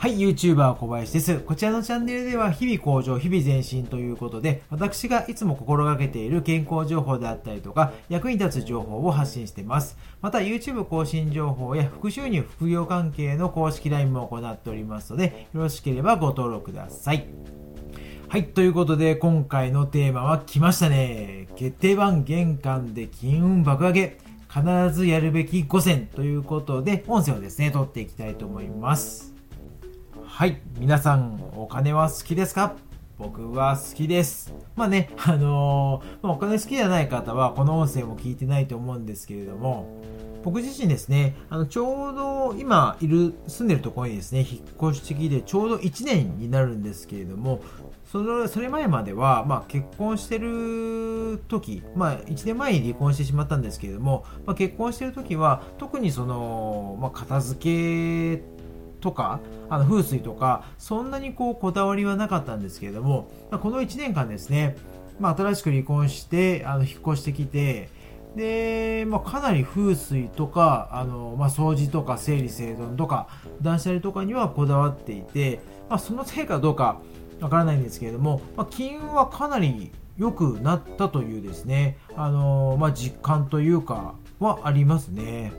はい、YouTuber 小林です。こちらのチャンネルでは日々向上、日々前進ということで、私がいつも心がけている健康情報であったりとか、役に立つ情報を発信しています。また YouTube 更新情報や副収入、副業関係の公式 LINE も行っておりますので、よろしければご登録ください。はい、ということで今回のテーマは来ましたね。決定版玄関で金運爆上げ。必ずやるべき5選ということで、音声をですね、撮っていきたいと思います。はい。皆さん、お金は好きですか？僕は好きです。まあね、あのー、お金好きじゃない方はこの音声も聞いてないと思うんですけれども、僕自身ですね、あの、ちょうど今いる、住んでるところにですね、引っ越してきてちょうど1年になるんですけれども、そのそれ前までは、まあ、結婚してる時、まあ、1年前に離婚してしまったんですけれども、まあ、結婚してる時は特にその、まあ、片付けとか、あの風水とか、そんなにこうこだわりはなかったんですけれども、まこの1年間ですね、まあ、新しく離婚して、あの引っ越してきて、で、まあ、かなり風水とか、あの、まあ、掃除とか整理整頓とか、断捨離とかにはこだわっていて、まあ、そのせいかどうかわからないんですけれども、まあ、金運はかなり良くなったというですね、あの、まあ、実感というかはありますね。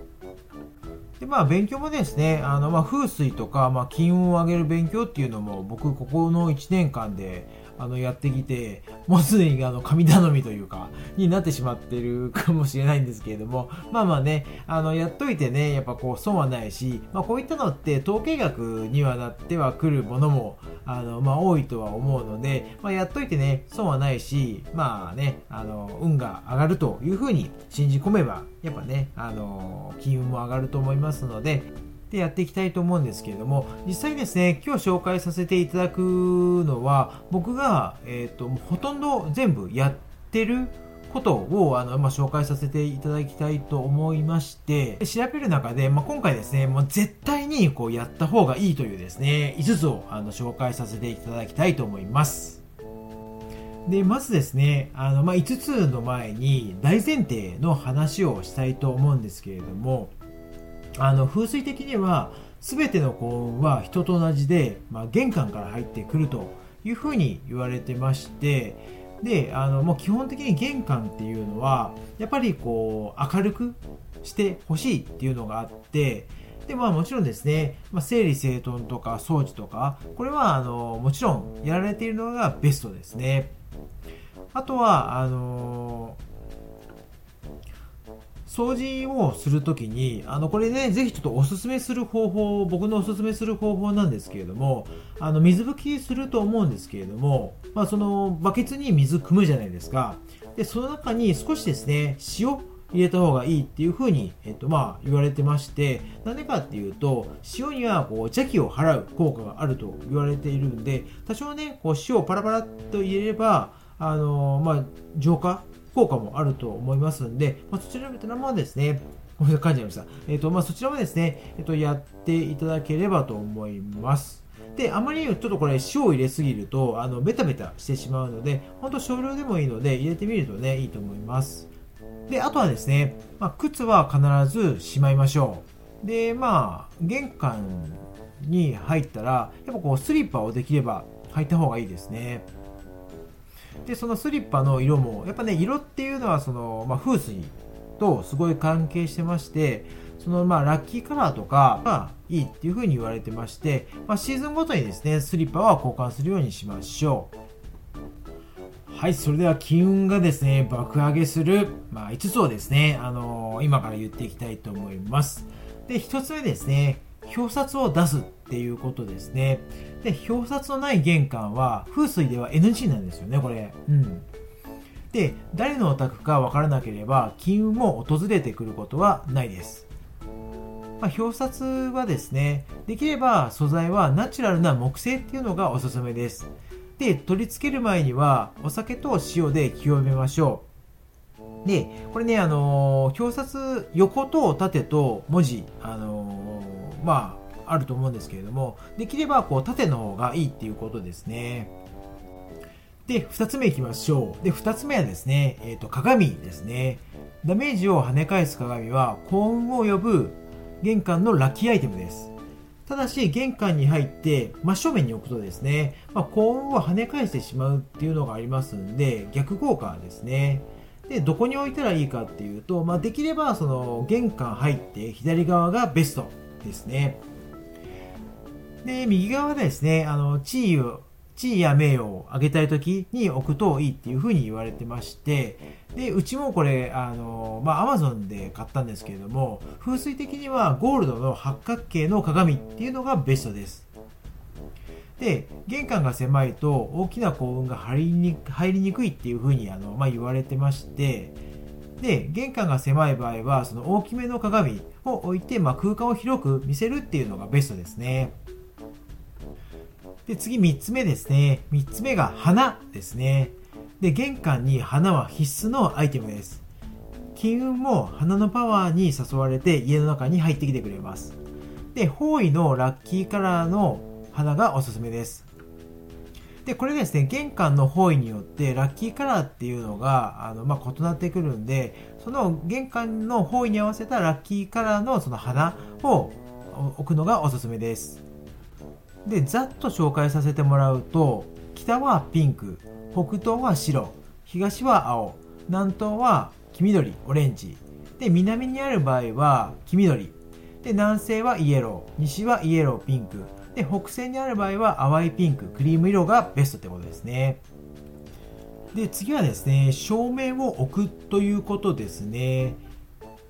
で、まあ、勉強もですね、あの、まあ、風水とか、まあ、金運を上げる勉強っていうのも、僕、ここの1年間で、あの、やってきて、もうすでにあの、神頼みというか、になってしまってるかもしれないんですけれども、まあまあね、あの、やっといてね、やっぱこう、損はないし、まあこういったのって統計学にはなってはくるものも、あの、まあ多いとは思うので、まあやっといてね、損はないし、まあね、あの、運が上がるというふうに信じ込めば、やっぱね、あの、金運も上がると思いますので、でやっていきたいと思うんですけれども、実際ですね、今日紹介させていただくのは、僕が、えっ、ー、と、ほとんど全部やってることをあの、まあ、紹介させていただきたいと思いまして、調べる中で、まあ、今回ですね、もう絶対にこうやった方がいいというですね、5つをあの紹介させていただきたいと思います。で、まずですね、あの、まあ、5つの前に大前提の話をしたいと思うんですけれども、あの風水的には全ての幸運は人と同じで、まあ、玄関から入ってくるというふうに言われてましてであのもう基本的に玄関っていうのはやっぱりこう明るくしてほしいっていうのがあってでまあもちろんですね、まあ、整理整頓とか掃除とかこれはあのもちろんやられているのがベストですね。あとはあの掃除をするときに、あの、これね、ぜひちょっとおすすめする方法、僕のおすすめする方法なんですけれども、あの、水拭きすると思うんですけれども、まあ、その、バケツに水汲むじゃないですか。で、その中に少しですね、塩入れた方がいいっていうふうに、えっと、まあ、言われてまして、なんでかっていうと、塩には、こう、邪気を払う効果があると言われているんで、多少ね、こう、塩をパラパラっと入れれば、あのまあ、浄化効果もあると思いますんで、まあ、そちらもですね、これ書いちゃいました。えっ、ー、と、まあ、そちらもですね、えっ、ー、と、やっていただければと思います。で、あまりちょっとこれ塩を入れすぎると、あの、ベタベタしてしまうので、ほんと少量でもいいので、入れてみるとね、いいと思います。で、あとはですね、まあ、靴は必ずしまいましょう。で、まあ、玄関に入ったら、やっぱこう、スリッパをできれば履いた方がいいですね。でそのスリッパの色もやっぱね色っていうのはその、まあ、風水とすごい関係してましてそのまあラッキーカラーとかがいいっていう風に言われてまして、まあ、シーズンごとにですねスリッパは交換するようにしましょう。はいそれでは金運がですね爆上げする、まあ、5つをですね、あのー、今から言っていきたいと思います。で1つ目ですね表札を出すっていうことですね。で、表札のない玄関は風水では NG なんですよね、これ。うん。で、誰のお宅かわからなければ、金運も訪れてくることはないです。まあ、表札はですね、できれば素材はナチュラルな木製っていうのがおすすめです。で、取り付ける前にはお酒と塩で清めましょう。で、これね、あのー、表札横と縦と文字、あのーまあ、ると思うんですけれども、できればこう縦の方がいいっていうことですね。で、二つ目いきましょう。で、二つ目はですね、えっ、ー、と、鏡ですね。ダメージを跳ね返す鏡は幸運を呼ぶ玄関のラッキーアイテムです。ただし、玄関に入って真正面に置くとですね、まあ、幸運を跳ね返してしまうっていうのがありますんで、逆効果ですね。で、どこに置いたらいいかっていうと、まあ、できればその玄関入って左側がベストですね。で、右側ですね、あの、地位を、地位や名誉を上げたい時に置くといいっていうふうに言われてまして、で、うちもこれ、あの、まあ、アマゾンで買ったんですけれども、風水的にはゴールドの八角形の鏡っていうのがベストです。で、玄関が狭いと大きな幸運が入りに入りにくいっていうふうにあの、まあ、言われてまして、で、玄関が狭い場合は、その大きめの鏡を置いて、まあ、空間を広く見せるっていうのがベストですね。で、次3つ目ですね。3つ目が花ですね。で、玄関に花は必須のアイテムです。金運も花のパワーに誘われて家の中に入ってきてくれます。で、方位のラッキーカラーの花がおすすめです。で、これですね、玄関の方位によってラッキーカラーっていうのが、あの、まあ、異なってくるんで、その玄関の方位に合わせたラッキーカラーのその花を置くのがおすすめです。で、ざっと紹介させてもらうと、北はピンク、北東は白、東は青、南東は黄緑、オレンジ。で、南にある場合は黄緑。で、南西はイエロー、西はイエロー、ピンク。で、北西にある場合は淡いピンク、クリーム色がベストってことですね。で、次はですね、照明を置くということですね。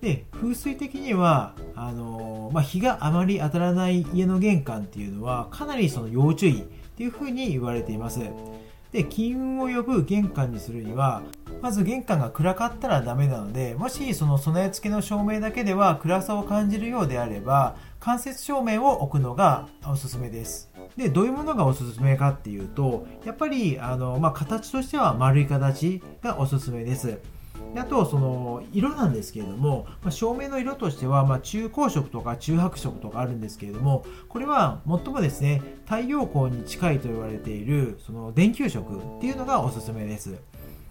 で、風水的には、あのまあ、日があまり当たらない家の玄関っていうのは、かなりその要注意っていうふうに言われています。で、金運を呼ぶ玄関にするには、まず玄関が暗かったらダメなので、もしその備え付けの照明だけでは暗さを感じるようであれば、間接照明を置くのがおすすめです。で、どういうものがおすすめかっていうと、やっぱり、あの、まあ、形としては丸い形がおすすめです。あと、その、色なんですけれども、まあ、照明の色としては、まあ、中光色とか中白色とかあるんですけれども、これは最もですね、太陽光に近いと言われている、その電球色っていうのがおすすめです。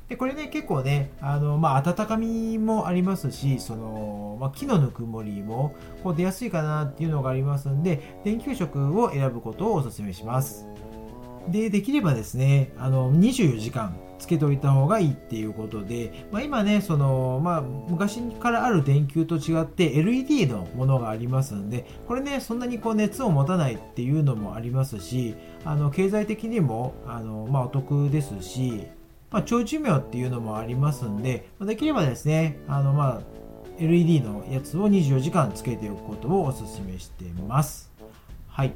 で、これね、結構ね、あの、まあ、温かみもありますし、その、まあ、木のぬくもりも、こう出やすいかなっていうのがありますんで、電球色を選ぶことをお勧めします。で、できればですね、あの、24時間つけておいた方がいいっていうことで、まあ、今ね、その、まあ、昔からある電球と違って LED のものがありますんで、これね、そんなにこう熱を持たないっていうのもありますし、あの、経済的にも、あの、まあ、お得ですし、まあ、長寿命っていうのもありますんで、できればですね、あの、まあ、LED のやつを24時間つけておくことをお勧めしています。はい。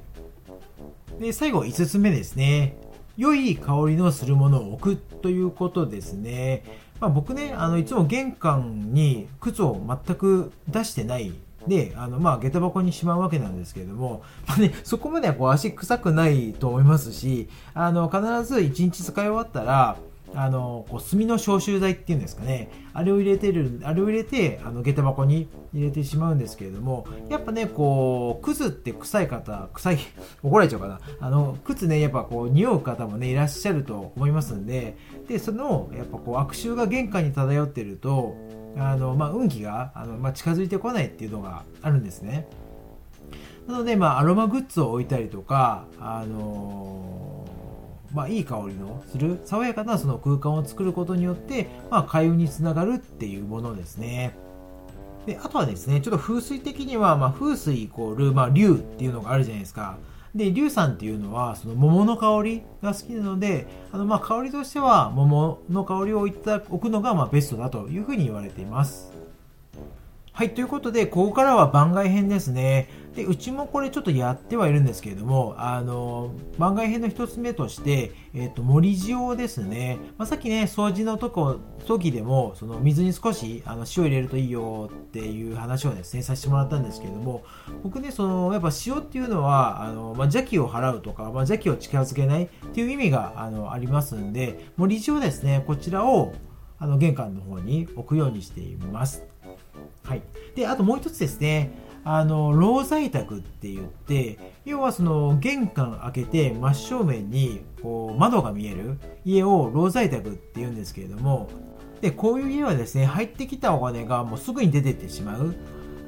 で、最後5つ目ですね。良い香りのするものを置くということですね。まあ、僕ね、あの、いつも玄関に靴を全く出してないで、あの、まあ、下駄箱にしまうわけなんですけれども、まあね、そこまではこう足臭くないと思いますし、あの、必ず1日使い終わったら、あの、こう炭の消臭剤っていうんですかね。あれを入れてる、あれを入れて、あの、下駄箱に入れてしまうんですけれども、やっぱね、こう、クズって臭い方、臭い、怒られちゃうかな。あの、靴ね、やっぱこう、匂う方もね、いらっしゃると思いますんで、で、その、やっぱこう、悪臭が玄関に漂ってると、あの、まあ、運気が、あの、まあ、近づいてこないっていうのがあるんですね。なので、まあ、アロマグッズを置いたりとか、あのーまあ、いい香りのする爽やかなその空間を作ることによって、まあ、開運につながるっていうものですね。で、あとはですね、ちょっと風水的には、まあ、風水イコール、まあ、竜っていうのがあるじゃないですか。で、竜さんっていうのは、その桃の香りが好きなので、あの、まあ、香りとしては、桃の香りを置いた置くのが、まあ、ベストだというふうに言われています。はい、ということで、ここからは番外編ですね。で、うちもこれちょっとやってはいるんですけれども、あの、番外編の一つ目として、えっ、ー、と、森塩ですね。まあ、さっきね、掃除のとこ、時でも、その水に少しあの塩入れるといいよっていう話をですね、させてもらったんですけれども、僕ね、その、やっぱ塩っていうのは、あの、まあ、邪気を払うとか、まあ、邪気を近づけないっていう意味が、あの、ありますんで、森塩ですね、こちらを、あの、玄関の方に置くようにしています。はい。で、あともう一つですね、あの、老在宅って言って、要はその玄関開けて真正面にこう窓が見える家を老在宅って言うんですけれども、で、こういう家はですね、入ってきたお金がもうすぐに出てってしまう。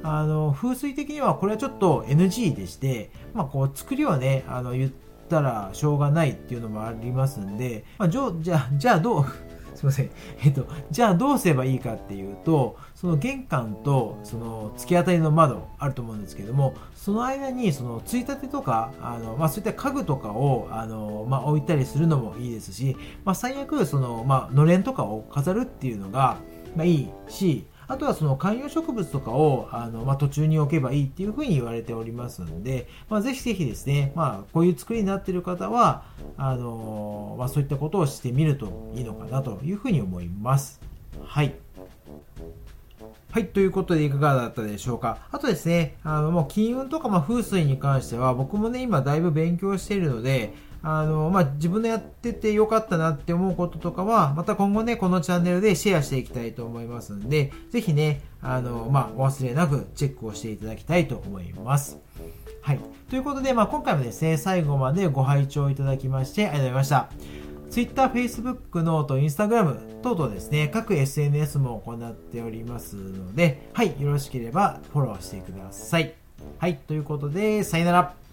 あの風水的にはこれはちょっと NG でして、まあ、こう作りはねあの言ったらしょうがないっていうのもありますんで、まあ、じゃじゃじゃあどうすいません。えっと、じゃあどうすればいいかっていうと、その玄関とその突き当たりの窓あると思うんですけども、その間にそのついたてとか、あの、まあそういった家具とかを、あの、まあ置いたりするのもいいですし、まあ最悪その、まあのれんとかを飾るっていうのが、まあいいし、あとはその観葉植物とかをあの、まあ、途中に置けばいいっていうふうに言われておりますので、まあ、ぜひぜひですね、まあ、こういう作りになっている方はあの、まあ、そういったことをしてみるといいのかなというふうに思います。はい。はい、ということでいかがだったでしょうか。あとですね、あの、もう金運とかま風水に関しては僕もね、今だいぶ勉強しているので、あの、まあ、自分のやっててよかったなって思うこととかは、また今後ね、このチャンネルでシェアしていきたいと思いますんで、ぜひね、あの、まあ、お忘れなくチェックをしていただきたいと思います。はい。ということで、まあ、今回もですね、最後までご拝聴いただきまして、ありがとうございました。Twitter、Facebook、ノート、Instagram 等々ですね、各 SNS も行っておりますので、はい、よろしければフォローしてください。はい、ということで、さよなら。